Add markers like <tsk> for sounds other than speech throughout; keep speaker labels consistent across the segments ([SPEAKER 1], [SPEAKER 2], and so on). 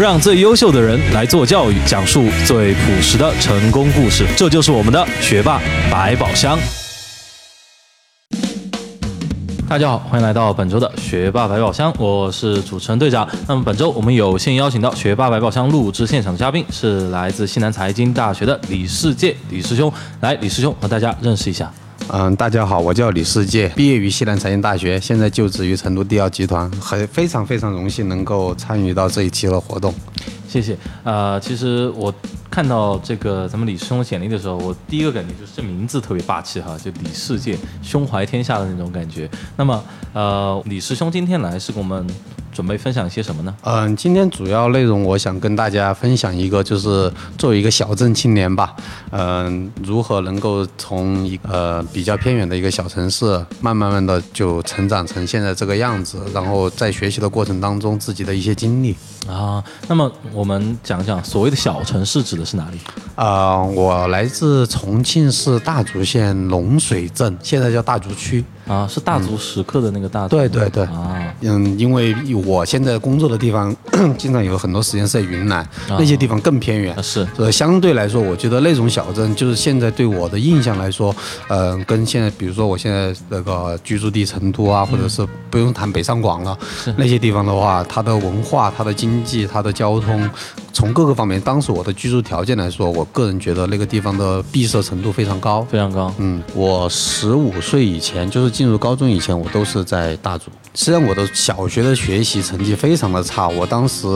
[SPEAKER 1] 让最优秀的人来做教育，讲述最朴实的成功故事。这就是我们的学霸百宝箱。大家好，欢迎来到本周的学霸百宝箱，我是主持人队长。那么本周我们有幸邀请到学霸百宝箱录制现场的嘉宾是来自西南财经大学的李世界李师兄，来李师兄和大家认识一下。
[SPEAKER 2] 嗯，大家好，我叫李世界，毕业于西南财经大学，现在就职于成都第二集团，很非常非常荣幸能够参与到这一期的活动。
[SPEAKER 1] 谢谢。呃，其实我看到这个咱们李师兄简历的时候，我第一个感觉就是这名字特别霸气哈，就李世界，胸怀天下的那种感觉。那么，呃，李师兄今天来是给我们准备分享些什么呢？
[SPEAKER 2] 嗯，今天主要内容我想跟大家分享一个，就是作为一个小镇青年吧，嗯，如何能够从一呃比较偏远的一个小城市，慢慢慢的就成长成现在这个样子，然后在学习的过程当中自己的一些经历。
[SPEAKER 1] 啊，那么我们讲讲所谓的小城市指的是哪里？
[SPEAKER 2] 啊，我来自重庆市大足县龙水镇，现在叫大足区。
[SPEAKER 1] 啊，是大足石刻的那个大
[SPEAKER 2] 对对对。
[SPEAKER 1] 啊，
[SPEAKER 2] 嗯，因为我现在工作的地方 <clears throat> 经常有很多时间是在云南，那些地方更偏远，
[SPEAKER 1] 是，
[SPEAKER 2] 所以相对来说，我觉得那种小镇就是现在对我的印象来说，嗯，跟现在比如说我现在那个居住地成都啊，或者是不用谈北上广了，那些地方的话，它的文化、它的经济、它的交通。从各个方面，当时我的居住条件来说，我个人觉得那个地方的闭塞程度非常高，
[SPEAKER 1] 非常高。
[SPEAKER 2] 嗯，我十五岁以前，就是进入高中以前，我都是在大竹。虽然我的小学的学习成绩非常的差，我当时，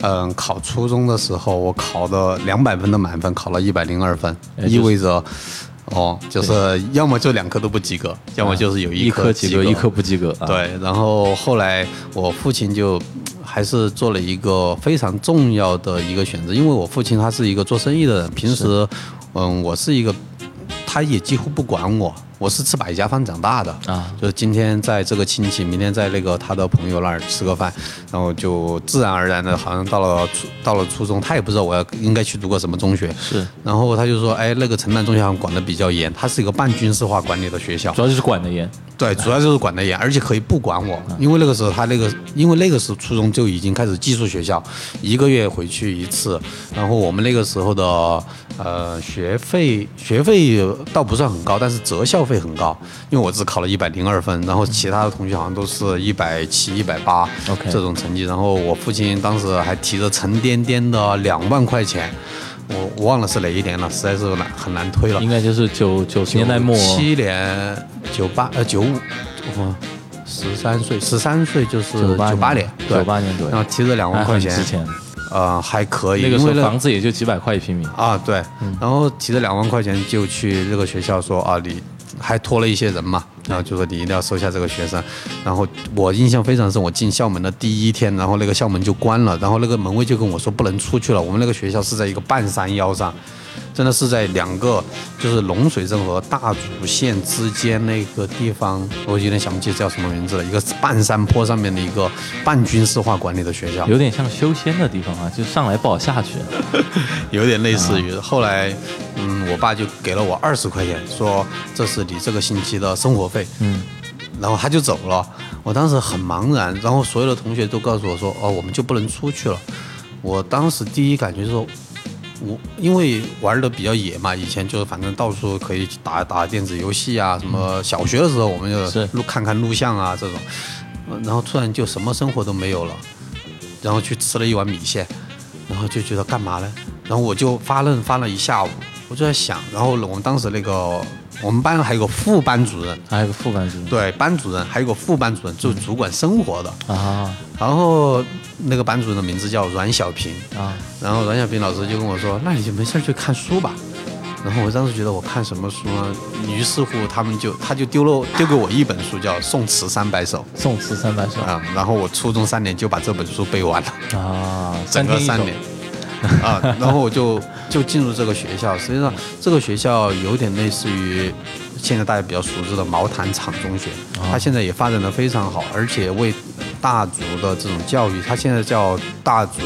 [SPEAKER 2] 嗯，考初中的时候，我考的两百分的满分，考了一百零二分，意味着，哦，就是要么就两科都不及格，要么就是有一
[SPEAKER 1] 科
[SPEAKER 2] 及格，
[SPEAKER 1] 一科不及格。
[SPEAKER 2] 对，然后后来我父亲就。还是做了一个非常重要的一个选择，因为我父亲他是一个做生意的人，平时，嗯，我是一个，他也几乎不管我。我是吃百家饭长大的啊，就是今天在这个亲戚，明天在那个他的朋友那儿吃个饭，然后就自然而然的，好像到了初到了初中，他也不知道我要应该去读个什么中学，
[SPEAKER 1] 是，
[SPEAKER 2] 然后他就说，哎，那个城南中学好像管的比较严，它是一个半军事化管理的学校，
[SPEAKER 1] 主要就是管的严，
[SPEAKER 2] 对，主要就是管的严，而且可以不管我，因为那个时候他那个，因为那个时候初中就已经开始寄宿学校，一个月回去一次，然后我们那个时候的呃学费学费倒不算很高，但是择校费很高。因为我只考了一百零二分，然后其他的同学好像都是一百七、一百八这种成绩。然后我父亲当时还提着沉甸甸的两万块钱，我我忘了是哪一年了，实在是难很难推了。
[SPEAKER 1] 应该就是九九十年代末，
[SPEAKER 2] 七年、九八呃九五，我十三岁，十三岁就是九八年，
[SPEAKER 1] 九八年对。
[SPEAKER 2] 然后提着两万块钱，
[SPEAKER 1] 之前
[SPEAKER 2] 呃还可以，
[SPEAKER 1] 那个时候房子也就几百块一平米
[SPEAKER 2] 啊。对，然后提着两万块钱就去这个学校说啊你。还托了一些人嘛，然后就说你一定要收下这个学生，然后我印象非常深，我进校门的第一天，然后那个校门就关了，然后那个门卫就跟我说不能出去了，我们那个学校是在一个半山腰上。真的是在两个，就是龙水镇和大竹县之间那个地方，我有点想不起叫什么名字了。一个半山坡上面的一个半军事化管理的学校，
[SPEAKER 1] 有点像修仙的地方啊，<laughs> 就上来不好下去。
[SPEAKER 2] 有点类似于后来，嗯，我爸就给了我二十块钱，说这是你这个星期的生活费。嗯，然后他就走了。我当时很茫然，然后所有的同学都告诉我说，哦，我们就不能出去了。我当时第一感觉说。我因为玩的比较野嘛，以前就是反正到处可以打打电子游戏啊，什么小学的时候我们就录看看录像啊这种，然后突然就什么生活都没有了，然后去吃了一碗米线，然后就觉得干嘛呢？然后我就发愣发了一下午，我就在想，然后我们当时那个。我们班还有个副班主任，
[SPEAKER 1] 还有个副班主任，
[SPEAKER 2] 对，班主任还有个副班主任，就是主管生活的啊。然后那个班主任的名字叫阮小平啊。然后阮小平老师就跟我说：“那你就没事去看书吧。”然后我当时觉得我看什么书呢？于是乎他们就他就丢了丢给我一本书，叫《宋词三百首》。
[SPEAKER 1] 宋词三百首
[SPEAKER 2] 啊。然后我初中三年就把这本书背完了
[SPEAKER 1] 啊，<laughs>
[SPEAKER 2] 整个三年。啊，然后我就就进入这个学校。实际上，这个学校有点类似于现在大家比较熟知的毛坦厂中学，它现在也发展的非常好，而且为大族的这种教育，它现在叫大族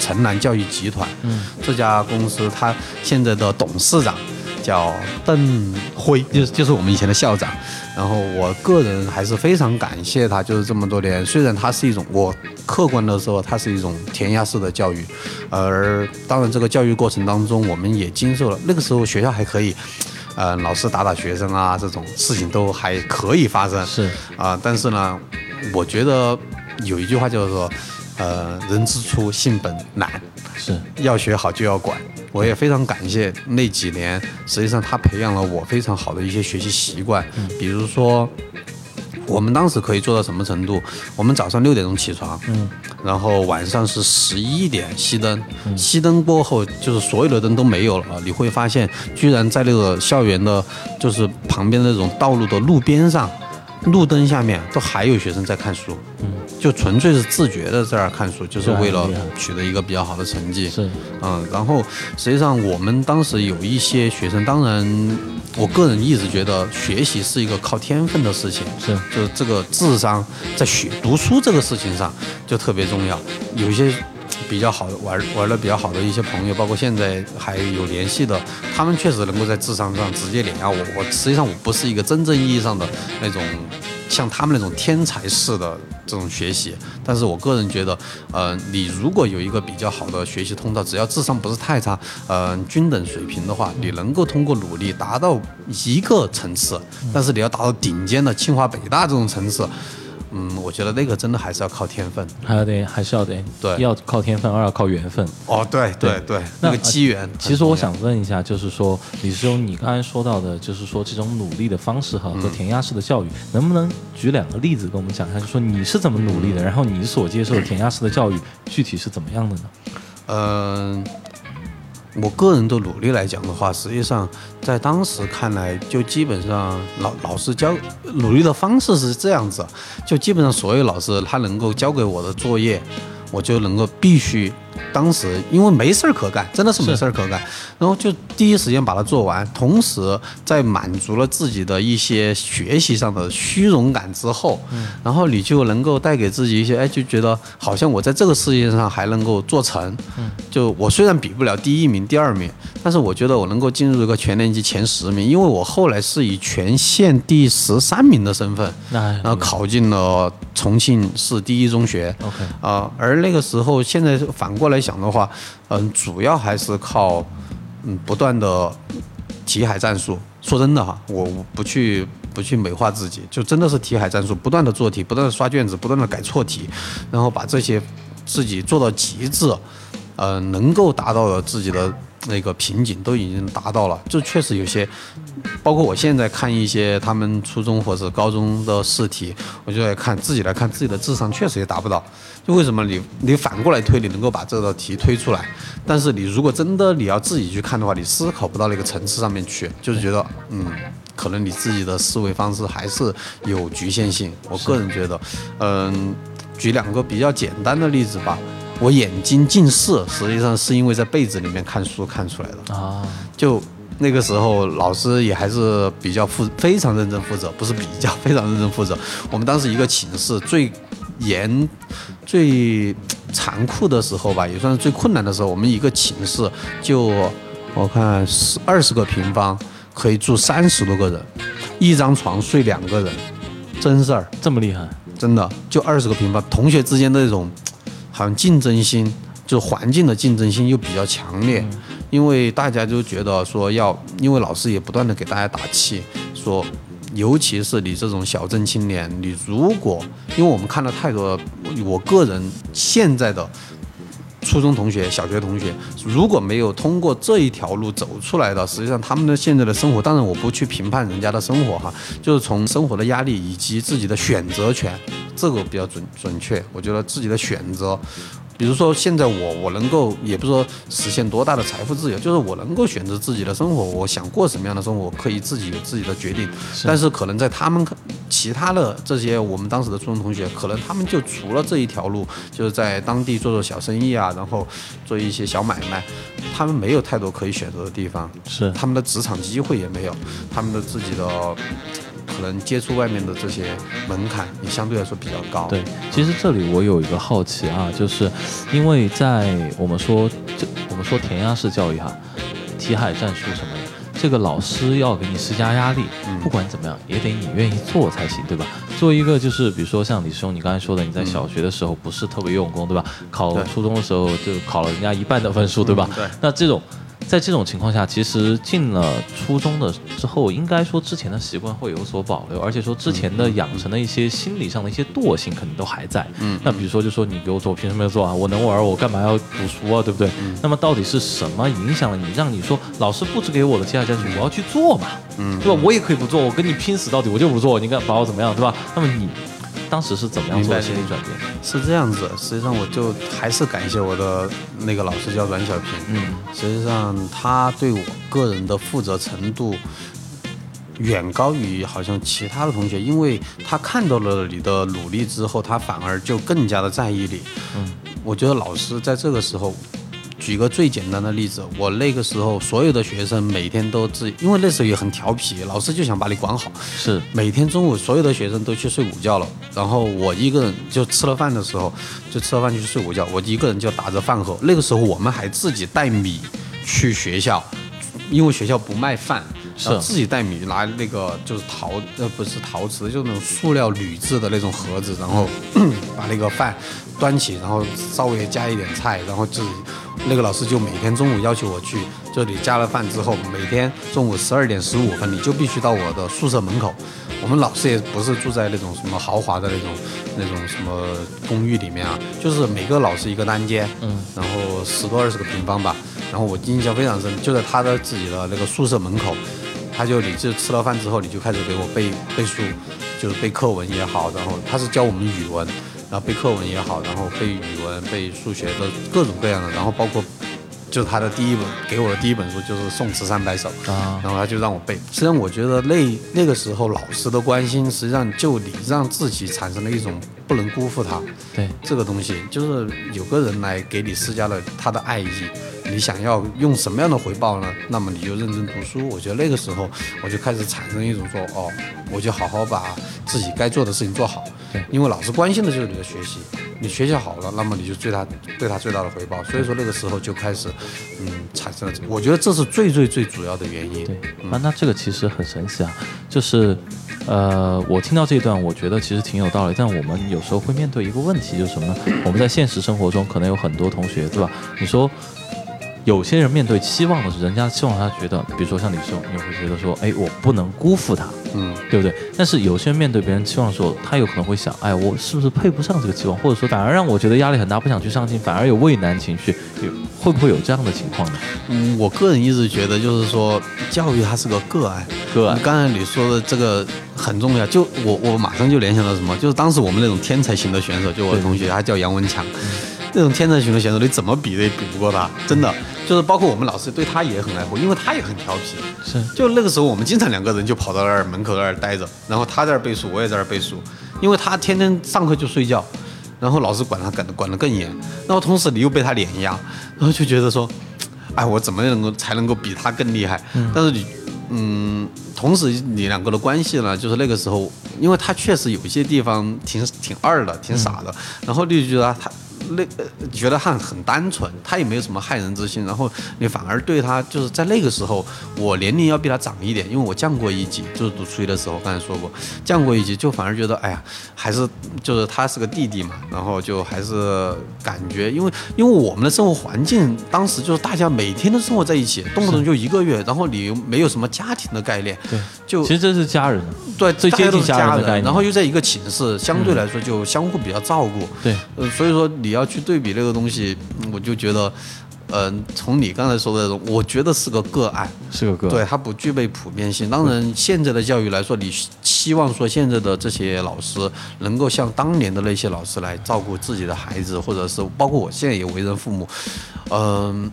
[SPEAKER 2] 城南教育集团。嗯，这家公司它现在的董事长叫邓辉，就是就是我们以前的校长。然后我个人还是非常感谢他，就是这么多年，虽然他是一种我。客观的说，它是一种填鸭式的教育，而当然这个教育过程当中，我们也经受了那个时候学校还可以，呃，老师打打学生啊，这种事情都还可以发生，
[SPEAKER 1] 是
[SPEAKER 2] 啊，但是呢，我觉得有一句话叫做，呃，人之初性本难，
[SPEAKER 1] 是
[SPEAKER 2] 要学好就要管。我也非常感谢那几年，实际上他培养了我非常好的一些学习习惯，比如说。我们当时可以做到什么程度？我们早上六点钟起床，嗯，然后晚上是十一点熄灯，熄灯过后就是所有的灯都没有了啊！你会发现，居然在那个校园的，就是旁边那种道路的路边上，路灯下面都还有学生在看书，嗯。就纯粹是自觉的在那儿看书，就是为了取得一个比较好的成绩。
[SPEAKER 1] 是，
[SPEAKER 2] 嗯，然后实际上我们当时有一些学生，当然，我个人一直觉得学习是一个靠天分的事情。
[SPEAKER 1] 是，
[SPEAKER 2] 就是这个智商在学读书这个事情上就特别重要。有一些比较好玩玩的比较好的一些朋友，包括现在还有联系的，他们确实能够在智商上直接碾压我。我实际上我不是一个真正意义上的那种。像他们那种天才式的这种学习，但是我个人觉得，呃，你如果有一个比较好的学习通道，只要智商不是太差，呃，均等水平的话，你能够通过努力达到一个层次，但是你要达到顶尖的清华北大这种层次。嗯，我觉得那个真的还是要靠天分，
[SPEAKER 1] 还要得，还是要得，
[SPEAKER 2] 对，
[SPEAKER 1] 要靠天分，二要靠缘分。
[SPEAKER 2] 哦，对对对，那个机缘。
[SPEAKER 1] 其实我想问一下，就是说李师兄，你刚才说到的，就是说这种努力的方式哈，和填鸭式的教育，能不能举两个例子跟我们讲一下？就说你是怎么努力的，然后你所接受的填鸭式的教育具体是怎么样的呢？
[SPEAKER 2] 嗯。我个人的努力来讲的话，实际上在当时看来，就基本上老老师教努力的方式是这样子，就基本上所有老师他能够教给我的作业，我就能够必须。当时因为没事儿可干，真的是没事儿可干，然后就第一时间把它做完，同时在满足了自己的一些学习上的虚荣感之后，嗯。然后你就能够带给自己一些，哎，就觉得好像我在这个世界上还能够做成，嗯。就我虽然比不了第一名、第二名，但是我觉得我能够进入一个全年级前十名，因为我后来是以全县第十三名的身份，然后考进了重庆市第一中学
[SPEAKER 1] ，OK，
[SPEAKER 2] 啊，而那个时候现在反过来。想的话，嗯，主要还是靠嗯不断的题海战术。说真的哈，我不去不去美化自己，就真的是题海战术，不断的做题，不断的刷卷子，不断的改错题，然后把这些自己做到极致，呃，能够达到了自己的。那个瓶颈都已经达到了，就确实有些，包括我现在看一些他们初中或者高中的试题，我就在看自己来看自己的智商确实也达不到。就为什么你你反过来推，你能够把这道题推出来，但是你如果真的你要自己去看的话，你思考不到那个层次上面去，就是觉得嗯，可能你自己的思维方式还是有局限性。我个人觉得，嗯，举两个比较简单的例子吧。我眼睛近视，实际上是因为在被子里面看书看出来的啊。就那个时候，老师也还是比较负，非常认真负责，不是比较非常认真负责。我们当时一个寝室最严、最残酷的时候吧，也算是最困难的时候。我们一个寝室就我看十二十个平方，可以住三十多个人，一张床睡两个人，真事儿，
[SPEAKER 1] 这么厉害，
[SPEAKER 2] 真的就二十个平方，同学之间的那种。好像竞争心，就环境的竞争心又比较强烈，因为大家就觉得说要，因为老师也不断的给大家打气，说，尤其是你这种小镇青年，你如果，因为我们看了太多，我个人现在的初中同学、小学同学，如果没有通过这一条路走出来的，实际上他们的现在的生活，当然我不去评判人家的生活哈，就是从生活的压力以及自己的选择权。这个比较准准确，我觉得自己的选择，比如说现在我我能够，也不是说实现多大的财富自由，就是我能够选择自己的生活，我想过什么样的生活，可以自己有自己的决定。但是可能在他们其他的这些我们当时的初中同学，可能他们就除了这一条路，就是在当地做做小生意啊，然后做一些小买卖，他们没有太多可以选择的地方，
[SPEAKER 1] 是
[SPEAKER 2] 他们的职场机会也没有，他们的自己的。可能接触外面的这些门槛也相对来说比较高。
[SPEAKER 1] 对，其实这里我有一个好奇啊，就是因为在我们说这我们说填鸭式教育哈，题海战术什么的，这个老师要给你施加压力，不管怎么样也得你愿意做才行，对吧？作为一个就是比如说像李师兄你刚才说的，你在小学的时候不是特别用功，对吧？考初中的时候就考了人家一半的分数，对吧？
[SPEAKER 2] 嗯对
[SPEAKER 1] 那这种。在这种情况下，其实进了初中的之后，应该说之前的习惯会有所保留，而且说之前的养成的一些心理上的一些惰性可能都还在。
[SPEAKER 2] 嗯
[SPEAKER 1] 那比如说，就说你给我做，我凭什么要做啊？我能玩，我干嘛要读书啊？对不对？
[SPEAKER 2] 嗯
[SPEAKER 1] 那么到底是什么影响了你，让你说老师布置给我的接下来教学，我要去做嘛？
[SPEAKER 2] 嗯
[SPEAKER 1] 对吧？我也可以不做，我跟你拼死到底，我就不做，你敢把我怎么样，对吧？那么你当时是怎么样做的心理转变？
[SPEAKER 2] 是这样子，实际上我就还是感谢我的那个老师叫阮小平，
[SPEAKER 1] 嗯，
[SPEAKER 2] 实际上他对我个人的负责程度远高于好像其他的同学，因为他看到了你的努力之后，他反而就更加的在意你。
[SPEAKER 1] 嗯，
[SPEAKER 2] 我觉得老师在这个时候。举个最简单的例子，我那个时候所有的学生每天都自己，因为那时候也很调皮，老师就想把你管好，
[SPEAKER 1] 是。
[SPEAKER 2] 每天中午所有的学生都去睡午觉了，然后我一个人就吃了饭的时候，就吃了饭就去睡午觉，我一个人就打着饭盒。那个时候我们还自己带米去学校，因为学校不卖饭，
[SPEAKER 1] 是
[SPEAKER 2] 然后自己带米拿那个就是陶呃不是陶瓷，就是那种塑料铝制的那种盒子，然后 <clears throat> 把那个饭端起，然后稍微加一点菜，然后自己那个老师就每天中午要求我去，这里加了饭之后，每天中午十二点十五分你就必须到我的宿舍门口。我们老师也不是住在那种什么豪华的那种那种什么公寓里面啊，就是每个老师一个单间，
[SPEAKER 1] 嗯，
[SPEAKER 2] 然后十多二十个平方吧。然后我印象非常深，就在他的自己的那个宿舍门口，他就你就吃了饭之后，你就开始给我背背书，就是背课文也好，然后他是教我们语文，然后背课文也好，然后背语文、背数学的各种各样的，然后包括就是他的第一本给我的第一本书就是《宋词三百首》
[SPEAKER 1] 啊
[SPEAKER 2] 然后他就让我背。实际上，我觉得那那个时候老师的关心，实际上就你让自己产生了一种不能辜负他
[SPEAKER 1] 对，
[SPEAKER 2] 这个东西，就是有个人来给你施加了他的爱意。你想要用什么样的回报呢？那么你就认真读书。我觉得那个时候我就开始产生一种说，哦，我就好好把自己该做的事情做好。
[SPEAKER 1] 对
[SPEAKER 2] 因为老师关心的就是你的学习，你学习好了，那么你就最大对他最大的回报。所以说那个时候就开始，嗯，产生了。我觉得这是最最最主要的原因。
[SPEAKER 1] 对，啊，那这个其实很神奇啊，就是，呃，我听到这一段，我觉得其实挺有道理，但我们有时候会面对一个问题，就是什么呢？我们在现实生活中可能有很多同学，对吧？你说。有些人面对期望的是，人家期望他觉得，比如说像李秀，你会觉得说，哎，我不能辜负他，
[SPEAKER 2] 嗯，
[SPEAKER 1] 对不对？但是有些人面对别人期望的时候，他有可能会想，哎，我是不是配不上这个期望，或者说反而让我觉得压力很大，不想去上进，反而有畏难情绪，有会不会有这样的情况呢？
[SPEAKER 2] 嗯，我个人一直觉得，就是说，教育它是个个案。
[SPEAKER 1] 个案
[SPEAKER 2] 刚才你说的这个很重要，就我我马上就联想到什么，就是当时我们那种天才型的选手，就我的同学，他叫杨文强，那种天才型的选手，你怎么比都比不过他，真的。就是包括我们老师对他也很爱护，因为他也很调皮。
[SPEAKER 1] 是
[SPEAKER 2] 就那个时候，我们经常两个人就跑到那儿门口那儿待着，然后他在那儿背书，我也在那儿背书，因为他天天上课就睡觉，然后老师管他管得管得更严，然后同时你又被他碾压，然后就觉得说，哎，我怎么能够才能够比他更厉害？但是你，嗯，同时你两个的关系呢，就是那个时候，因为他确实有一些地方挺挺二的，挺傻的，然后你就觉得他。那呃觉得他很单纯，他也没有什么害人之心，然后你反而对他就是在那个时候，我年龄要比他长一点，因为我降过一级，就是读初一的时候，刚才说过降过一级，就反而觉得哎呀，还是就是他是个弟弟嘛，然后就还是感觉，因为因为我们的生活环境当时就是大家每天都生活在一起，动不动就一个月，然后你又没有什么家庭的概念，
[SPEAKER 1] 对，
[SPEAKER 2] 就
[SPEAKER 1] 其实这是家人，
[SPEAKER 2] 对
[SPEAKER 1] 最接近
[SPEAKER 2] 家
[SPEAKER 1] 人的
[SPEAKER 2] 然后又在一个寝室，相对来说就相互比较照顾，
[SPEAKER 1] 对，
[SPEAKER 2] 呃，所以说你要去对比这个东西，嗯我就觉得，嗯、从你刚才说的那种，我觉得是个个案，
[SPEAKER 1] 是个个案
[SPEAKER 2] 对，它不具备普遍性。当然，现在的教育来说，你希望说现在的这些老师能够像当年的那些老师来照顾自己的孩子，或者是包括我现在也为人父母，嗯、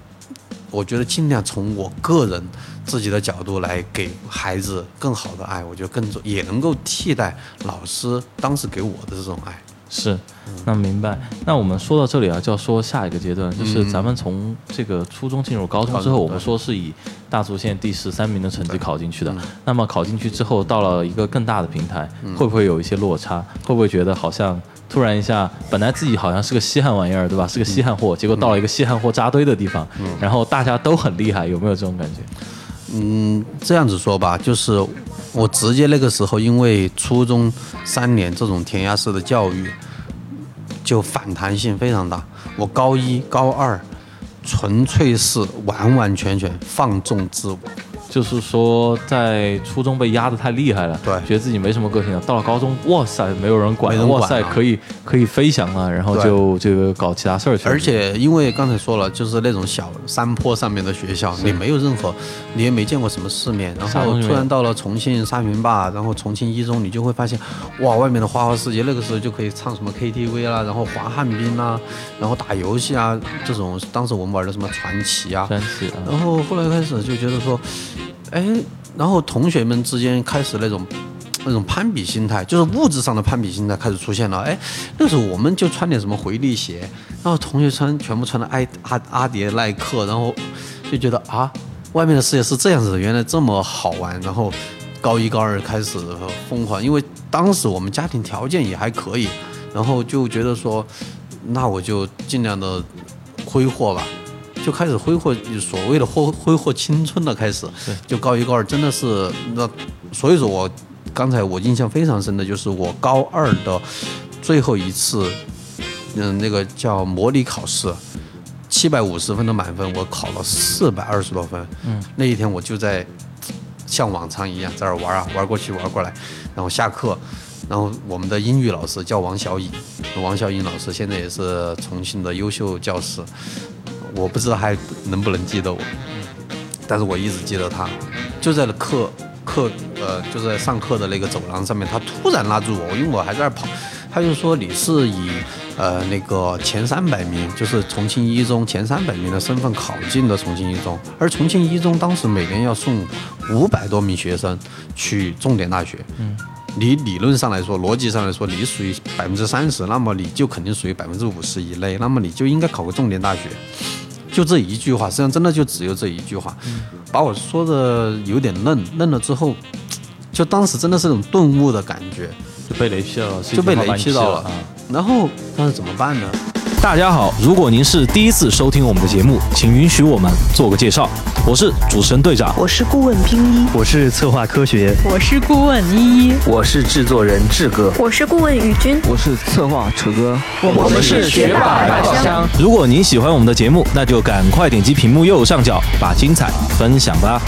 [SPEAKER 2] 我觉得尽量从我个人自己的角度来给孩子更好的爱，我觉得更重也能够替代老师当时给我的这种爱。
[SPEAKER 1] 是，那明白。那我们说到这里啊，就要说下一个阶段，就是咱们从这个初中进入高中之后，我们说是以大足县第十三名的成绩考进去的。那么考进去之后，到了一个更大的平台，会不会有一些落差？会不会觉得好像突然一下，本来自己好像是个稀罕玩意儿，对吧？是个稀罕货，结果到了一个稀罕货扎堆的地方，然后大家都很厉害，有没有这种感觉？
[SPEAKER 2] 嗯，这样子说吧，就是我直接那个时候，因为初中三年这种填鸭式的教育，就反弹性非常大。我高一、高二，纯粹是完完全全放纵自我。
[SPEAKER 1] 就是说，在初中被压得太厉害了，
[SPEAKER 2] 对。
[SPEAKER 1] 觉得自己没什么个性了。到了高中，哇塞，没有人管，
[SPEAKER 2] 没人管
[SPEAKER 1] 哇塞，可以可以飞翔了，然后
[SPEAKER 2] 就
[SPEAKER 1] 就这个搞其他事儿去了。
[SPEAKER 2] 而且因为刚才说了，就是那种小山坡上面的学校，你没有任何，你也没见过什么世面，然后突然到了重庆沙坪坝，然后重庆一中，你就会发现，哇，外面的花花世界，那个时候就可以唱什么 KTV 啦，然后滑旱冰啦，然后打游戏啊，这种当时我们玩的什么传奇啊，
[SPEAKER 1] 传奇啊，
[SPEAKER 2] 然后后来开始就觉得说，哎，然后同学们之间开始那种 <tsk> 那种攀比心态，就是物质上的攀比心态开始出现了。哎，那时候我们就穿点什么回力鞋，然后同学穿全部穿的阿阿阿迪耐克，然后就觉得啊，外面的世界是这样子的，原来这么好玩。然后高一高二开始疯狂，因为当时我们家庭条件也还可以，然后就觉得说，那我就尽量的挥霍吧。就开始挥霍所谓的挥挥霍青春的开始，就高一高二真的是那，所以说我刚才我印象非常深的就是我高二的最后一次，嗯，那个叫模拟考试，七百五十分的满分，我考了四百二十多分，嗯，那一天我就在像往常一样在那玩啊玩过去玩过来，然后下课。然后我们的英语老师叫王小颖，王小颖老师现在也是重庆的优秀教师，我不知道还能不能记得我，但是我一直记得他，就在了课课呃就在上课的那个走廊上面，他突然拉住我，因为我还在那儿跑，他就说你是以呃那个前三百名，就是重庆一中前三百名的身份考进的重庆一中，而重庆一中当时每年要送五百多名学生去重点大学，嗯。你理论上来说，逻辑上来说，你属于百分之三十，那么你就肯定属于百分之五十以内，那么你就应该考个重点大学。就这一句话，实际上真的就只有这一句话，把我说的有点愣，愣了之后，就当时真的是那种顿悟的感觉，
[SPEAKER 1] 就被雷劈了，
[SPEAKER 2] 就被雷劈到了
[SPEAKER 1] 啊。
[SPEAKER 2] 然后当时怎么办呢？
[SPEAKER 1] 大家好，如果您是第一次收听我们的节目，请允许我们做个介绍。我是主持人队长，
[SPEAKER 3] 我是顾问拼一，
[SPEAKER 4] 我是策划科学，
[SPEAKER 5] 我是顾问依依，
[SPEAKER 6] 我是制作人志哥，
[SPEAKER 3] 我是顾问宇军，
[SPEAKER 7] 我是策划楚哥，
[SPEAKER 5] 我们是学霸百宝箱。
[SPEAKER 1] 如果您喜欢我们的节目，那就赶快点击屏幕右上角，把精彩分享吧。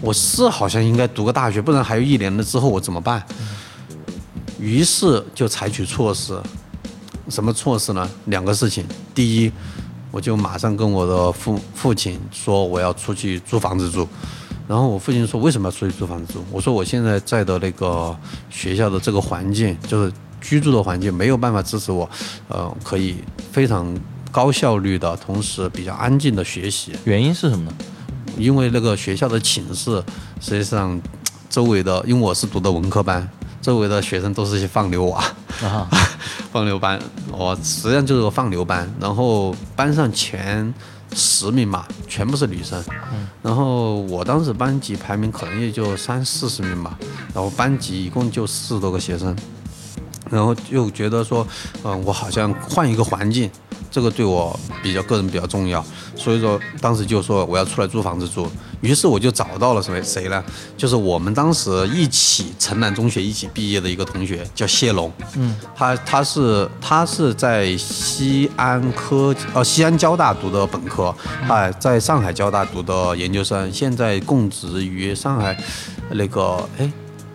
[SPEAKER 2] 我是好像应该读个大学，不然还有一年了之后我怎么办？于是就采取措施，什么措施呢？两个事情。第一，我就马上跟我的父父亲说我要出去租房子住。然后我父亲说为什么要出去租房子住？我说我现在在的那个学校的这个环境，就是居住的环境，没有办法支持我，呃，可以非常高效率的，同时比较安静的学习。
[SPEAKER 1] 原因是什么呢？
[SPEAKER 2] 因为那个学校的寝室，实际上周围的，因为我是读的文科班，周围的学生都是些放牛娃，
[SPEAKER 1] 啊，<laughs>
[SPEAKER 2] 放牛班，我实际上就是个放牛班。然后班上前十名嘛，全部是女生。然后我当时班级排名可能也就三四十名吧，然后班级一共就四十多个学生。然后就觉得说，嗯、我好像换一个环境，这个对我比较个人比较重要，所以说当时就说我要出来租房子住。于是我就找到了什么谁呢？就是我们当时一起城南中学一起毕业的一个同学，叫谢龙。嗯，他他是他是在西安科呃西安交大读的本科，哎，在上海交大读的研究生，现在供职于上海那个哎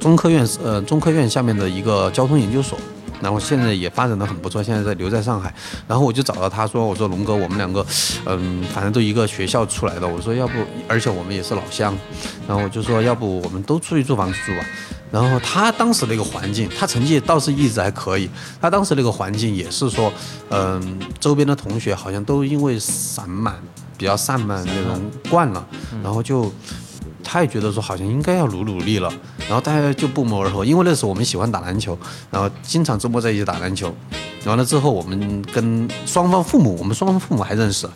[SPEAKER 2] 中科院呃中科院下面的一个交通研究所。然后现在也发展的很不错，现在在留在上海。然后我就找到他说：“我说龙哥，我们两个，嗯，反正都一个学校出来的。我说要不，而且我们也是老乡。然后我就说要不我们都出去租房子住吧。然后他当时那个环境，他成绩倒是一直还可以。他当时那个环境也是说，嗯，周边的同学好像都因为散漫，比较散漫那种惯了，然后就。他也觉得说好像应该要努努力了，然后大家就不谋而合，因为那时候我们喜欢打篮球，然后经常周末在一起打篮球。完了之后，我们跟双方父母，我们双方父母还认识。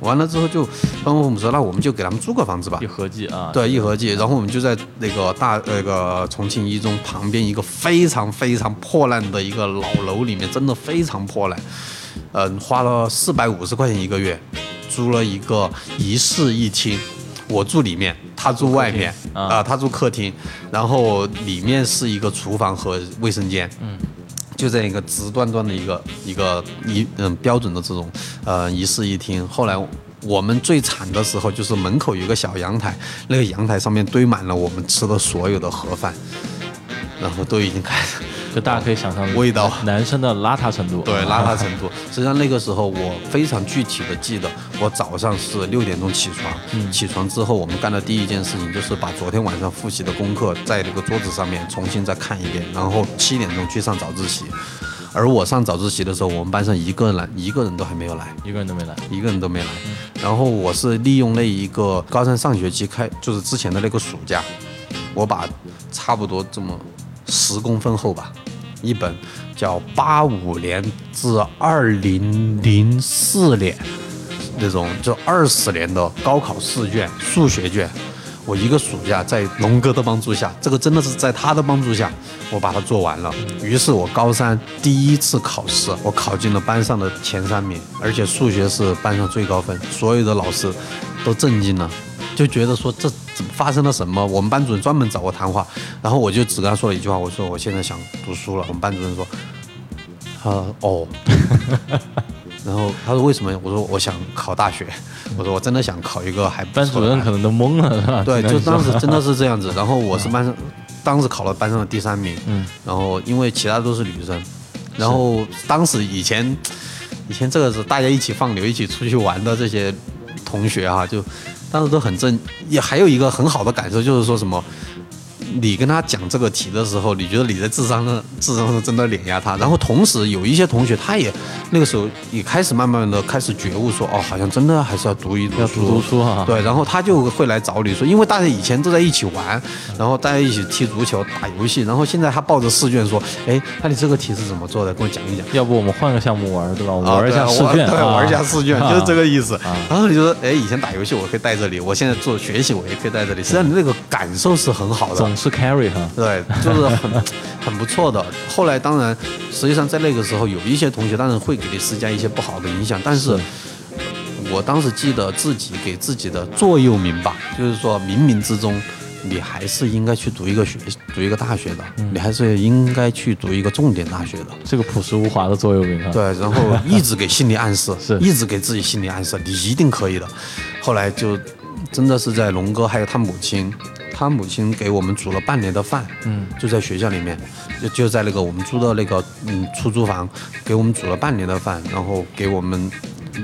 [SPEAKER 2] 完了之后就双方父母说，那我们就给他们租个房子吧
[SPEAKER 1] 一。合计啊，
[SPEAKER 2] 对，一合计，然后我们就在那个大那个重庆一中旁边一个非常非常破烂的一个老楼里面，真的非常破烂。嗯，花了四百五十块钱一个月，租了一个一室一厅，我住里面，他住外面
[SPEAKER 1] 啊
[SPEAKER 2] 啊、他住客厅，然后里面是一个厨房和卫生间，嗯，就这样一个直端端的一个一个一嗯标准的这种呃一室一厅。后来我们最惨的时候就是门口有一个小阳台，那个阳台上面堆满了我们吃的所有的盒饭，然后都已经开始
[SPEAKER 1] 就大家可以想象
[SPEAKER 2] 味道
[SPEAKER 1] 男生的邋遢程度。<laughs>
[SPEAKER 2] 对邋遢程度。实际上那个时候我非常具体的记得，我早上是六点钟起床，起床之后我们干的第一件事情就是把昨天晚上复习的功课在那个桌子上面重新再看一遍，然后七点钟去上早自习。而我上早自习的时候，我们班上一个人一个人都还没有来。
[SPEAKER 1] 一个人都没来。
[SPEAKER 2] 一个人都没来。然后我是利用那一个高三上学期开，就是之前的那个暑假，我把差不多这么十公分厚吧，一本叫八五年至二零零四年那种就二十年的高考试卷、数学卷。我一个暑假在龙哥的帮助下，这个真的是在他的帮助下，我把它做完了。于是我高三第一次考试，我考进了班上的前三名，而且数学是班上最高分，所有的老师都震惊了，就觉得说这怎么发生了什么？我们班主任专门找我谈话，然后我就只跟他说了一句话，我说我现在想读书了。我们班主任说，他哦。然后他说为什么？我说我想考大学。我说我真的想考一个还不
[SPEAKER 1] 班主任可能都懵了，是吧？
[SPEAKER 2] 对，就当时真的是这样子。<laughs> 然后我是班上，当时考了班上的第三名。
[SPEAKER 1] 嗯。
[SPEAKER 2] 然后因为其他都是女生，然后当时以前，以前这个是大家一起放牛、一起出去玩的这些同学哈、就当时都很正。也还有一个很好的感受就是说什么。你跟他讲这个题的时候，你觉得你在智商上智商上真的碾压他，然后同时有一些同学他也那个时候也开始慢慢的开始觉悟说，哦，好像真的还是要读一读
[SPEAKER 1] 要读读书啊
[SPEAKER 2] 对，然后他就会来找你说，因为大家以前都在一起玩，然后大家一起踢足球、打游戏，然后现在他抱着试卷说，哎，那你这个题是怎么做的？跟我讲一讲。
[SPEAKER 1] 要不我们换个项目玩，对吧？玩一下试卷，
[SPEAKER 2] 对，
[SPEAKER 1] 啊
[SPEAKER 2] 玩一下试卷，
[SPEAKER 1] 啊
[SPEAKER 2] 就是这个意思
[SPEAKER 1] 啊。<laughs>
[SPEAKER 2] 然后你就说，哎，以前打游戏我可以带着你，我现在做学习我也可以带着你，实际上你那个感受是很好的。
[SPEAKER 1] 总是 carry 哈。
[SPEAKER 2] 对，就是很 <laughs> 很不错的。后来当然，实际上在那个时候，有一些同学当然会给你施加一些不好的影响，但是我当时记得自己给自己的座右铭吧，就是说冥冥之中。你还是应该去读一个学，读一个大学的，你还是应该去读一个重点大学的。
[SPEAKER 1] 这个朴实无华的座右铭哈。
[SPEAKER 2] 对，然后一直给心理暗示，<laughs>
[SPEAKER 1] 是
[SPEAKER 2] 一直给自己心理暗示，你一定可以的。后来就真的是在龙哥还有他母亲，他母亲给我们煮了半年的饭，
[SPEAKER 1] 嗯，
[SPEAKER 2] 就在学校里面，就就在那个我们租的那个嗯出租房，给我们煮了半年的饭，然后给我们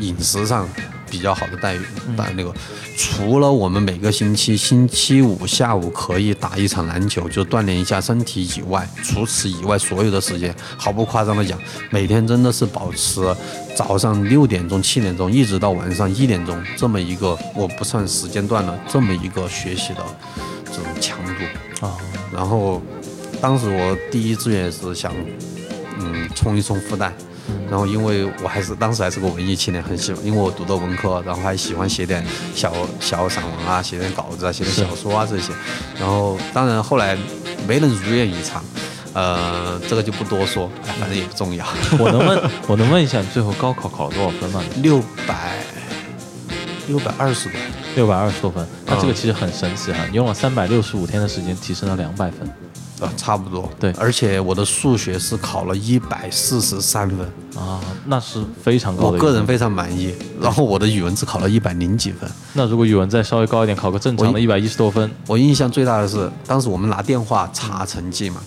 [SPEAKER 2] 饮食上比较好的待遇，但那个除了我们每个星期星期五下午可以打一场篮球，就锻炼一下身体以外，除此以外所有的时间，毫不夸张的讲，每天真的是保持早上六点钟、七点钟一直到晚上一点钟这么一个，我不算时间段了，这么一个学习的这种强度。
[SPEAKER 1] 啊，
[SPEAKER 2] 然后当时我第一志愿是想，嗯，冲一冲复旦。然后因为我还是当时还是个文艺青年，很喜欢，因为我读的文科，然后还喜欢写点小小散文啊，写点稿子啊，写点小说啊这些。然后当然后来没能如愿以偿，呃，这个就不多说，哎反正也不重要。
[SPEAKER 1] 我能问，我能问一下，你最后高考考了多少分吗？
[SPEAKER 2] 六百六百二十多，
[SPEAKER 1] 六百二十多分，那这个
[SPEAKER 2] 嗯。
[SPEAKER 1] 其实很神奇哈，你用了三百六十五天的时间提升了两百分，
[SPEAKER 2] 啊，差不多。
[SPEAKER 1] 对。
[SPEAKER 2] 而且我的数学是考了一百四十三分，
[SPEAKER 1] 啊，那是非常高
[SPEAKER 2] 我
[SPEAKER 1] 的我
[SPEAKER 2] 个人非常满意。然后我的语文只考了一百零几分。
[SPEAKER 1] 那如果语文再稍微高一点，考个正常的
[SPEAKER 2] 我
[SPEAKER 1] 一百一十多分，
[SPEAKER 2] 我印象最大的是，当时我们拿电话查成绩嘛，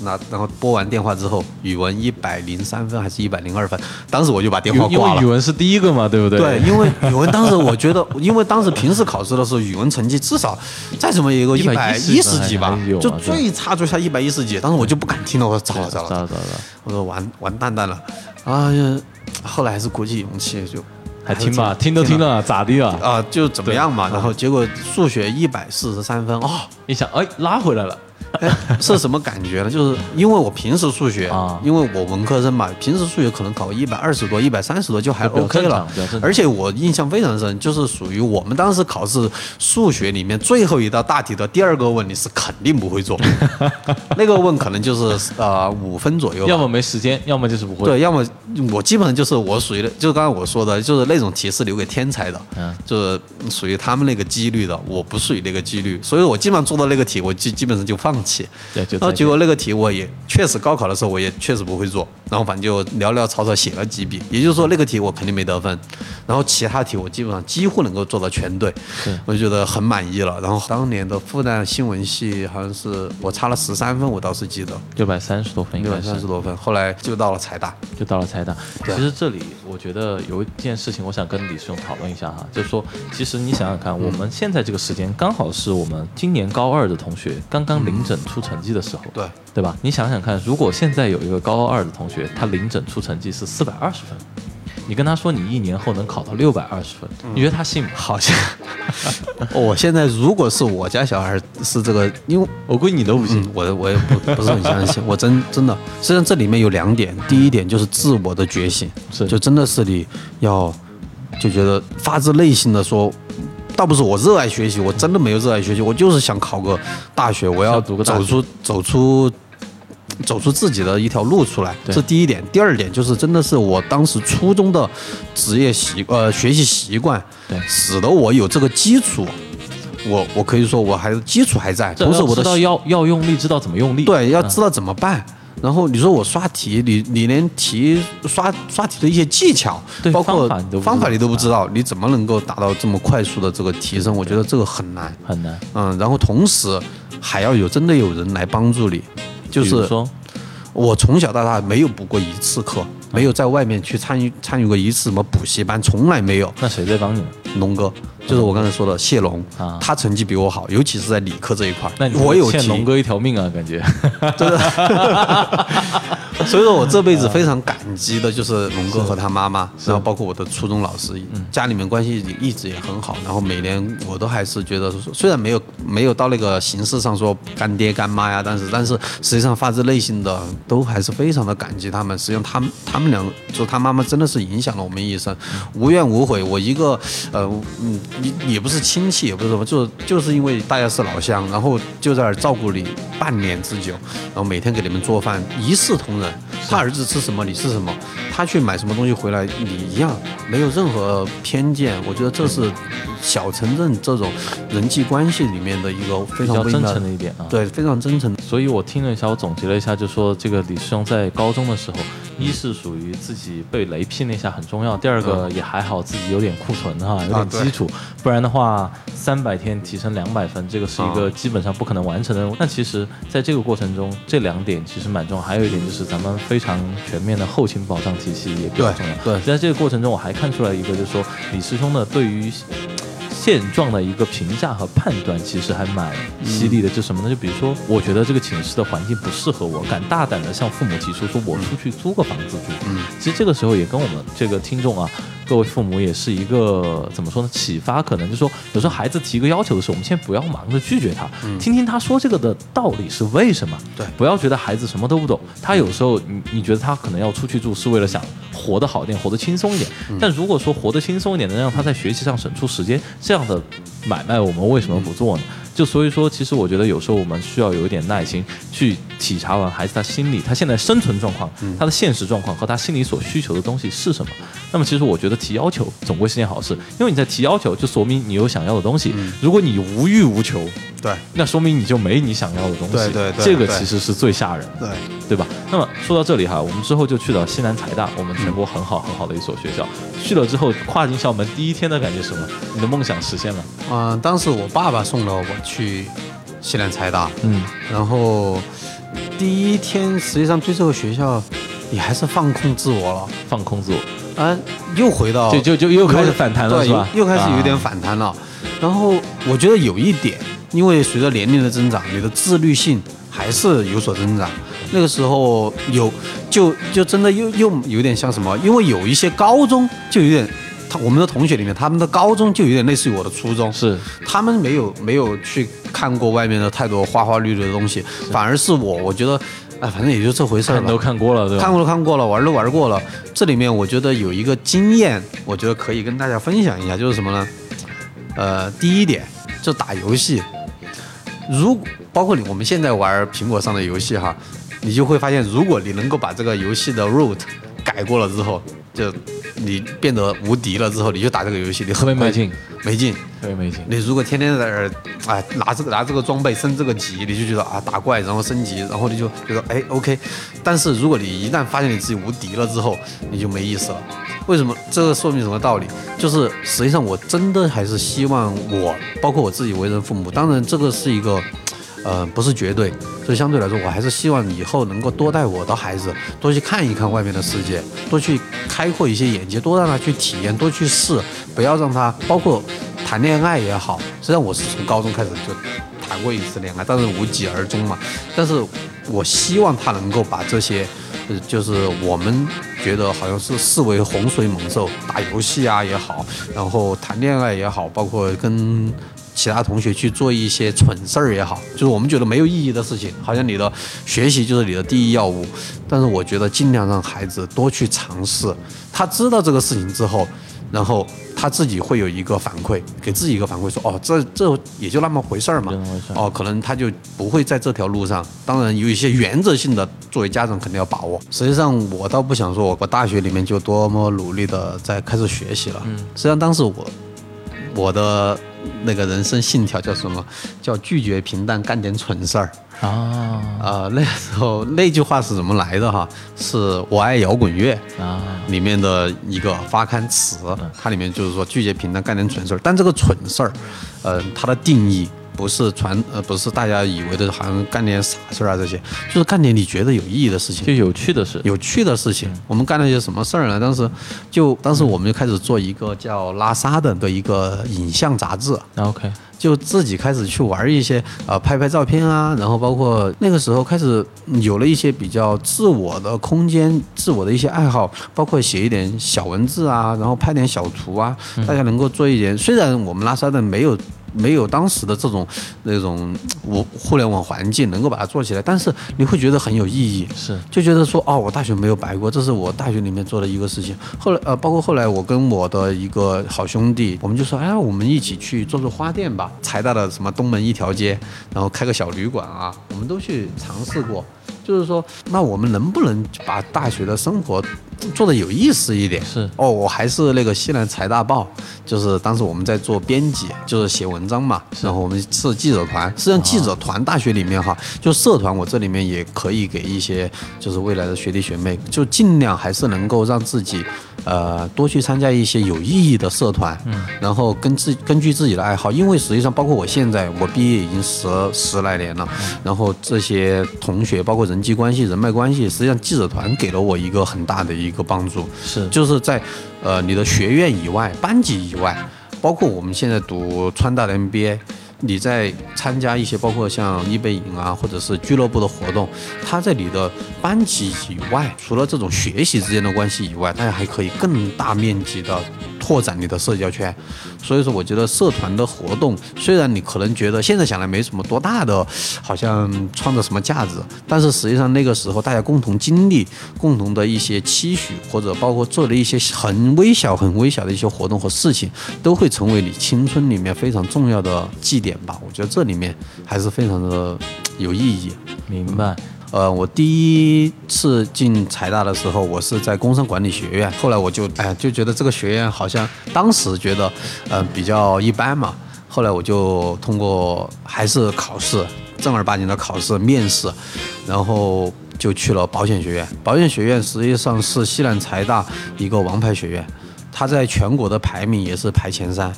[SPEAKER 2] 拿然后拨完电话之后，语文一百零三分还是一百零二分，当时我就把电话挂了。
[SPEAKER 1] 因为语文是第一个嘛，对不对？
[SPEAKER 2] 对，因为语文当时我觉得，因为当时平时考试的时候，语文成绩至少再怎么也有个一百一十几吧就最差最差一百一十几。当时我就不敢听了，我说糟了糟了，
[SPEAKER 1] 糟了糟了，
[SPEAKER 2] 我说完完蛋蛋了，啊，呀后来还是鼓起勇气就
[SPEAKER 1] 还听吧，听都听了，咋的啊？
[SPEAKER 2] 啊，就怎么样嘛。然后结果数学一百四十三分，哦，
[SPEAKER 1] 一想，哎，拉回来了，
[SPEAKER 2] 哎，<laughs> 是什么感觉呢？就是因为我平时数学
[SPEAKER 1] 啊。
[SPEAKER 2] 因为我文科生嘛，平时数学可能考一百二十多、一百三十多就还 OK 了。而且我印象非常深，就是属于我们当时考试数学里面最后一道大题的第二个问，你是肯定不会做。<laughs> 那个问可能就是呃五分左右，
[SPEAKER 1] 要么没时间，要么就是不会。
[SPEAKER 2] 对，要么我基本上就是我属于的，就是刚才我说的，就是那种题是留给天才的，
[SPEAKER 1] 嗯。
[SPEAKER 2] 就是属于他们那个几率的，我不属于那个几率，所以我基本上做到那个题，我基基本上就放弃。
[SPEAKER 1] 对就
[SPEAKER 2] 然后结果那个题我也确实高考的时候我也确实不会做，然后反正就潦潦草草写了几笔，也就是说那个题我肯定没得分，然后其他题我基本上几乎能够做到全对，我就觉得很满意了。然后当年的复旦新闻系好像是我差了十三分，我倒是记得
[SPEAKER 1] 六百三十多分应
[SPEAKER 2] 六百三十多分，后来就到了财大。
[SPEAKER 1] 就到了财大。
[SPEAKER 2] 对
[SPEAKER 1] 其实这里我觉得有一件事情，我想跟李师兄讨论一下哈，就是说，其实你想想看，我们现在这个时间刚好是我们今年高二的同学刚刚领整出成绩的时候，
[SPEAKER 2] 对
[SPEAKER 1] 对吧？你想想看，如果现在有一个高二的同学，他临整出成绩是四百二十分。你跟他说你一年后能考到六百二十分，你觉得他信吗？
[SPEAKER 2] 好像，<laughs> 我现在如果是我家小孩是这个，因为
[SPEAKER 1] 我估计你都不信。
[SPEAKER 2] 嗯，我我也不不是很相信，<laughs> 我真真的，实际上这里面有两点，第一点就是自我的觉醒，
[SPEAKER 1] 是
[SPEAKER 2] 就真的是你要就觉得发自内心的说。倒不是我热爱学习，我真的没有热爱学习，我就是想考个大学，我要走出走出走出自己的一条路出来，这第一点。第二点就是真的是我当时初中的职业习呃学习习惯，
[SPEAKER 1] 对
[SPEAKER 2] 使得我有这个基础。我我可以说我还基础还在，同时我的
[SPEAKER 1] 知道要要用力，知道怎么用力。
[SPEAKER 2] 对，要
[SPEAKER 1] 嗯
[SPEAKER 2] 知道怎么办。然后你说我刷题，你你连题刷刷题的一些技巧，
[SPEAKER 1] 对
[SPEAKER 2] 包括
[SPEAKER 1] 方法你都不知道
[SPEAKER 2] 你怎么能够达到这么快速的这个提升？我觉得这个很难。
[SPEAKER 1] 很难。
[SPEAKER 2] 嗯，然后同时还要有真的有人来帮助你，就是
[SPEAKER 1] 说，
[SPEAKER 2] 我从小到大没有补过一次课，没有在外面去参与参与过一次什么补习班，从来没有。
[SPEAKER 1] 那谁在帮你呢？
[SPEAKER 2] 龙哥，就是我刚才说的谢龙
[SPEAKER 1] 啊，
[SPEAKER 2] 他成绩比我好，尤其是在理科这一块。
[SPEAKER 1] 那你
[SPEAKER 2] 我有
[SPEAKER 1] 欠龙哥一条命啊，感觉。<laughs>
[SPEAKER 2] 真的。<laughs> 所以说我这辈子非常感激的就是龙哥和他妈妈，然后包括我的初中老师，家里面关系一直也很好，然后每年我都还是觉得说，虽然没有没有到那个形式上说干爹干妈呀，但是但是实际上发自内心的都还是非常的感激他们。实际上他们他们俩就他妈妈真的是影响了我们一生，无怨无悔。我一个呃嗯也也不是亲戚，也不是什么，就就是因为大家是老乡，然后就在那儿照顾你半年之久，然后每天给你们做饭，一视同仁。他儿子吃什么，你吃什么；他去买什么东西回来，你一样，没有任何偏见。我觉得这是小城镇这种人际关系里面的一个非常真
[SPEAKER 1] 诚的一点啊。
[SPEAKER 2] 对，非常真诚。
[SPEAKER 1] 所以我听了一下，我总结了一下，就说这个李师兄在高中的时候，一是属于自己被雷劈那下很重要，第二个也还好自己有点库存哈，有点基础，不然的话三百天提升两百分，这个是一个基本上不可能完成的任务。那其实在这个过程中，这两点其实蛮重要，还有一点就是咱们非常全面的后勤保障体系也比较重要。
[SPEAKER 2] 对对
[SPEAKER 1] 在这个过程中，我还看出来一个，就是说李师兄的对于现状的一个评价和判断，其实还蛮犀利的。就什么呢？就比如说，我觉得这个寝室的环境不适合我，敢大胆的向父母提出说，我出去租个房子住。
[SPEAKER 2] 嗯，
[SPEAKER 1] 其实这个时候也跟我们这个听众啊，各位父母也是一个怎么说呢？启发，可能就是说，有时候孩子提个要求的时候，我们先不要忙着拒绝他，听听他说这个的道理是为什么。
[SPEAKER 2] 对
[SPEAKER 1] 不要觉得孩子什么都不懂，他有时候你你觉得他可能要出去住是为了想活得好一点，活得轻松一点。但如果说活得轻松一点，能让他在学习上省出时间，这样的买卖我们为什么不做呢？就所以说，其实我觉得有时候我们需要有一点耐心，去体察完孩子他心里他现在生存状况、他的现实状况和他心里所需求的东西是什么。那么其实我觉得提要求总归是件好事，因为你在提要求，就说明你有想要的东西。如果你无欲无求，
[SPEAKER 2] 对
[SPEAKER 1] 那说明你就没你想要的东西。
[SPEAKER 2] 对对对
[SPEAKER 1] 这个其实是最吓人的。
[SPEAKER 2] 对，
[SPEAKER 1] 对吧？那么说到这里哈，我们之后就去了西南财大，我们全国很好很好的一所学校。去了之后，跨进校门第一天的感觉是什么？你的梦想实现了。
[SPEAKER 2] 嗯、当时我爸爸送了我去西南财大，
[SPEAKER 1] 嗯，
[SPEAKER 2] 然后第一天实际上对这个学校你还是放空自我了，
[SPEAKER 1] 放空自我，
[SPEAKER 2] 啊，又回到
[SPEAKER 1] 就就就又开始反弹了，
[SPEAKER 2] 对
[SPEAKER 1] 是吧？
[SPEAKER 2] 又又开始有点
[SPEAKER 1] 啊
[SPEAKER 2] 反弹了。然后我觉得有一点，因为随着年龄的增长，你的自律性还是有所增长。那个时候有就就真的又又有点像什么，因为有一些高中就有点他我们的同学里面，他们的高中就有点类似于我的初中，
[SPEAKER 1] 是
[SPEAKER 2] 他们没有没有去看过外面的太多花花绿绿的东西，反而是我，我觉得，哎，反正也就这回事儿吧
[SPEAKER 1] 看都。看过了，对吧？
[SPEAKER 2] 看过都看过了，玩都玩过了。这里面我觉得有一个经验，我觉得可以跟大家分享一下，就是什么呢？呃，第一点就打游戏，如包括你我们现在玩苹果上的游戏哈，你就会发现，如果你能够把这个游戏的 root 改过了之后，就你变得无敌了之后，你就打这个游戏，你
[SPEAKER 1] 特别没劲，
[SPEAKER 2] 没劲。
[SPEAKER 1] 特别没劲。
[SPEAKER 2] 你如果天天在那儿，哎，拿这个拿这个装备升这个级，你就觉得啊打怪然后升级，然后你就觉得哎 OK。但是如果你一旦发现你自己无敌了之后，你就没意思了。为什么？这个说明什么道理？就是实际上我真的还是希望我，包括我自己为人父母，当然这个是一个。呃，不是绝对，所以相对来说，我还是希望以后能够多带我的孩子多去看一看外面的世界，多去开阔一些眼界，多让他去体验，多去试，不要让他包括谈恋爱也好。实际上我是从高中开始就谈过一次恋爱，但是无疾而终嘛。但是我希望他能够把这些，呃，就是我们觉得好像是视为洪水猛兽，打游戏啊也好，然后谈恋爱也好，包括跟其他同学去做一些蠢事儿也好，就是我们觉得没有意义的事情，好像你的学习就是你的第一要务。但是我觉得尽量让孩子多去尝试，他知道这个事情之后，然后他自己会有一个反馈，给自己一个反馈，说哦，这这也就那么回事儿嘛哦，可能他就不会在这条路上。当然有一些原则性的，作为家长肯定要把握。实际上我倒不想说，我大学里面就多么努力的在开始学习了。嗯，实际上当时我我的那个人生信条叫什么？叫拒绝平淡，干点蠢事儿。
[SPEAKER 1] 啊
[SPEAKER 2] 啊、那时候那句话是怎么来的哈？是我爱摇滚乐
[SPEAKER 1] 啊，
[SPEAKER 2] 里面的一个发刊词，它里面就是说拒绝平淡，干点蠢事儿。但这个蠢事儿，呃，它的定义不是传呃不是大家以为的，好像干点傻事儿啊这些，就是干点你觉得有意义的事情
[SPEAKER 1] 就。有趣的事，
[SPEAKER 2] 有趣的事情，我们干了些什么事儿呢？当时就当时我们就开始做一个叫拉萨的的一个影像杂志，
[SPEAKER 1] 啊 OK，
[SPEAKER 2] 就自己开始去玩一些呃拍拍照片啊，然后包括那个时候开始嗯有了一些比较自我的空间、自我的一些爱好，包括写一点小文字啊，然后拍点小图啊，大家能够做一点。虽然我们拉萨的没有。没有当时的这种那种我互联网环境能够把它做起来，但是你会觉得很有意义，
[SPEAKER 1] 是
[SPEAKER 2] 就觉得说哦，我大学没有白过，这是我大学里面做的一个事情。后来呃，包括后来我跟我的一个好兄弟，我们就说，哎，我们一起去做做花店吧，财大的什么东门一条街，然后开个小旅馆啊，我们都去尝试过。就是说，那我们能不能把大学的生活做的有意思一点？
[SPEAKER 1] 是
[SPEAKER 2] 哦，我还是那个西南财大报，就是当时我们在做编辑，就是写文章嘛，然后我们是记者团。实际上，记者团大学里面哈，就社团，我这里面也可以给一些就是未来的学弟学妹，就尽量还是能够让自己。呃，多去参加一些有意义的社团，嗯，然后根自根据自己的爱好，因为实际上包括我现在，我毕业已经十十来年了，然后这些同学，包括人际关系、人脉关系，实际上记者团给了我一个很大的一个帮助，
[SPEAKER 1] 是
[SPEAKER 2] 就是在呃你的学院以外、班级以外，包括我们现在读川大的 MBA。你在参加一些包括像易贝营啊，或者是俱乐部的活动，它在你的班级以外，除了这种学习之间的关系以外，大家还可以更大面积的拓展你的社交圈。所以说，我觉得社团的活动，虽然你可能觉得现在想来没什么多大的，好像创造什么价值，但是实际上那个时候大家共同经历、共同的一些期许，或者包括做的一些很微小、很微小的一些活动和事情，都会成为你青春里面非常重要的祭点吧。我觉得这里面还是非常的有意义。
[SPEAKER 1] 明白。
[SPEAKER 2] 呃，我第一次进财大的时候，我是在工商管理学院，后来我就哎就觉得这个学院好像当时觉得呃比较一般嘛，后来我就通过还是考试正儿八经的考试面试，然后就去了保险学院。保险学院实际上是西南财大一个王牌学院，它在全国的排名也是排前三，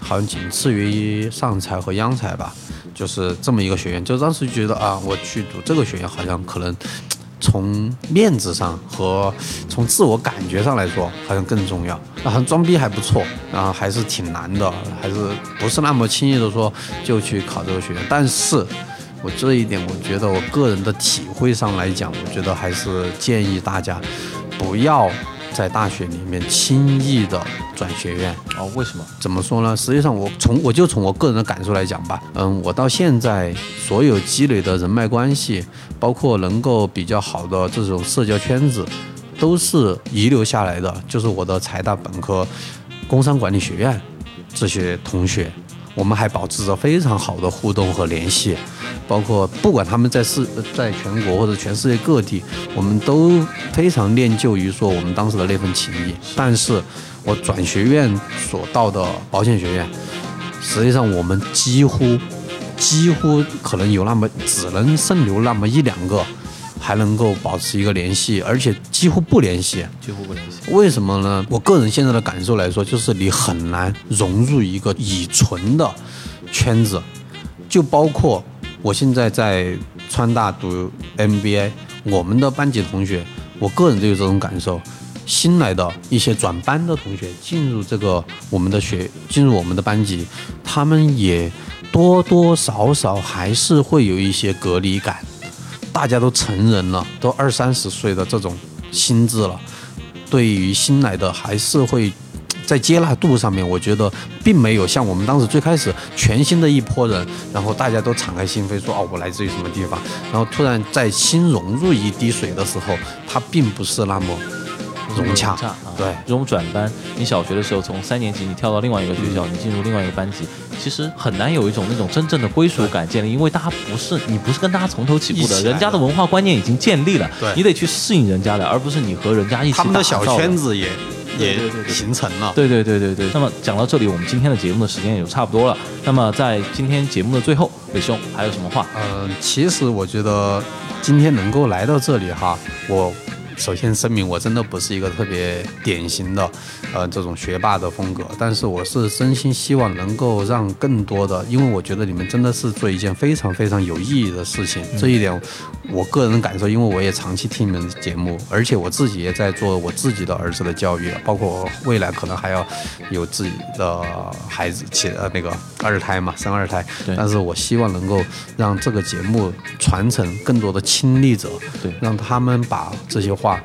[SPEAKER 2] 好像仅次于上财和央财吧。就是这么一个学院，就当时觉得啊，我去读这个学院，好像可能 <tsk> 从面子上和从自我感觉上来说，好像更重要。好像装逼还不错，然后还是挺难的，还是不是那么轻易的说就去考这个学院。但是我这一点，我觉得我个人的体会上来讲，我觉得还是建议大家不要在大学里面轻易的转学院。
[SPEAKER 1] 哦，为什么？
[SPEAKER 2] 怎么说呢？实际上，我从我就从我个人的感受来讲吧，嗯，我到现在所有积累的人脉关系，包括能够比较好的这种社交圈子，都是遗留下来的，就是我的财大本科工商管理学院这些同学，我们还保持着非常好的互动和联系，包括不管他们在世在全国或者全世界各地，我们都非常念旧于说我们当时的那份情谊。但是我转学院所到的保险学院，实际上我们几乎几乎可能有那么只能剩留那么一两个。还能够保持一个联系，而且几乎不联系。
[SPEAKER 1] 几乎不联系。
[SPEAKER 2] 为什么呢？我个人现在的感受来说，就是你很难融入一个已存的圈子，就包括我现在在川大读 MBA，我们的班级同学，我个人就有这种感受。新来的一些转班的同学进入这个我们的学，进入我们的班级，他们也多多少少还是会有一些隔离感。大家都成人了，都二三十岁的这种心智了，对于新来的还是会在接纳度上面，我觉得并没有像我们当时最开始全新的一波人，然后大家都敞开心扉说哦，我来自于什么地方，然后突然在新融入一滴水的时候，它并不是那么。融洽，对
[SPEAKER 1] 这种转班，你小学的时候从三年级你跳到另外一个学校，你进入另外一个班级，其实很难有一种那种真正的归属感建立，因为大家不是你不是跟大家从头起步的，人家的文化观念已经建立了，你得去适应人家的，而不是你和人家一起。
[SPEAKER 2] 他们的小圈子也也形成了，
[SPEAKER 1] 对对对对对。那么讲到这里，我们今天的节目的时间也就差不多了。那么在今天节目的最后，伟兄还有什么话？
[SPEAKER 2] 嗯，其实我觉得今天能够来到这里哈，我。首先声明，我真的不是一个特别典型的，呃，这种学霸的风格。但是我是真心希望能够让更多的，因为我觉得你们真的是做一件非常非常有意义的事情。这一点，我个人感受，因为我也长期听你们的节目，而且我自己也在做我自己的儿子的教育，包括未来可能还要有自己的孩子，起呃那个二胎嘛，生二胎。但是我希望能够让这个节目传承更多的亲历者，
[SPEAKER 1] 对，
[SPEAKER 2] 让他们把这些话。话，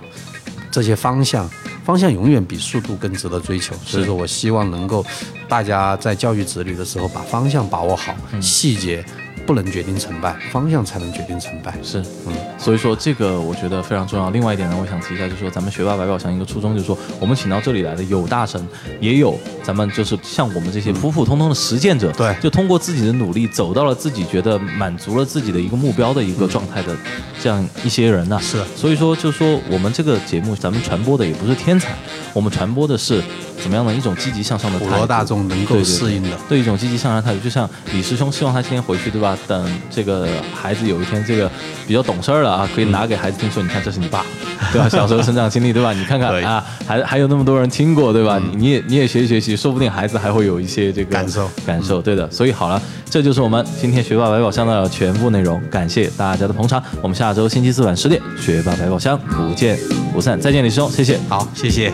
[SPEAKER 2] 这些方向，方向永远比速度更值得追求。所以说我希望能够，大家在教育子女的时候，把方向把握好，细节。不能决定成败，方向才能决定成败。
[SPEAKER 1] 是，嗯，所以说这个我觉得非常重要。另外一点呢，我想提一下，就是说咱们学霸百宝箱一个初衷，就是说我们请到这里来的有大神，也有咱们就是像我们这些普普通通的实践者，
[SPEAKER 2] 对，
[SPEAKER 1] 就通过自己的努力走到了自己觉得满足了自己的一个目标的一个状态的这样一些人呢。
[SPEAKER 2] 是，
[SPEAKER 1] 所以说就是说我们这个节目咱们传播的也不是天才，我们传播的是。怎么样的一种积极向上的
[SPEAKER 2] 普罗大众能够适应的，
[SPEAKER 1] 对一种积极向上态度，就像李师兄希望他今天回去，对吧？等这个孩子有一天这个比较懂事儿了啊，可以拿给孩子听说，你看这是你爸，<laughs> 对吧？小时候成长经历，对吧？你看看啊，还还有那么多人听过，对吧？你你也你也学习学习，说不定孩子还会有一些这个
[SPEAKER 2] 感受
[SPEAKER 1] 感受，对的。所以好了，这就是我们今天学霸百宝箱的全部内容，感谢大家的捧场。我们下周星期四晚十点，学霸百宝箱不见不散。再见，李师兄，谢谢。
[SPEAKER 2] 好，谢谢。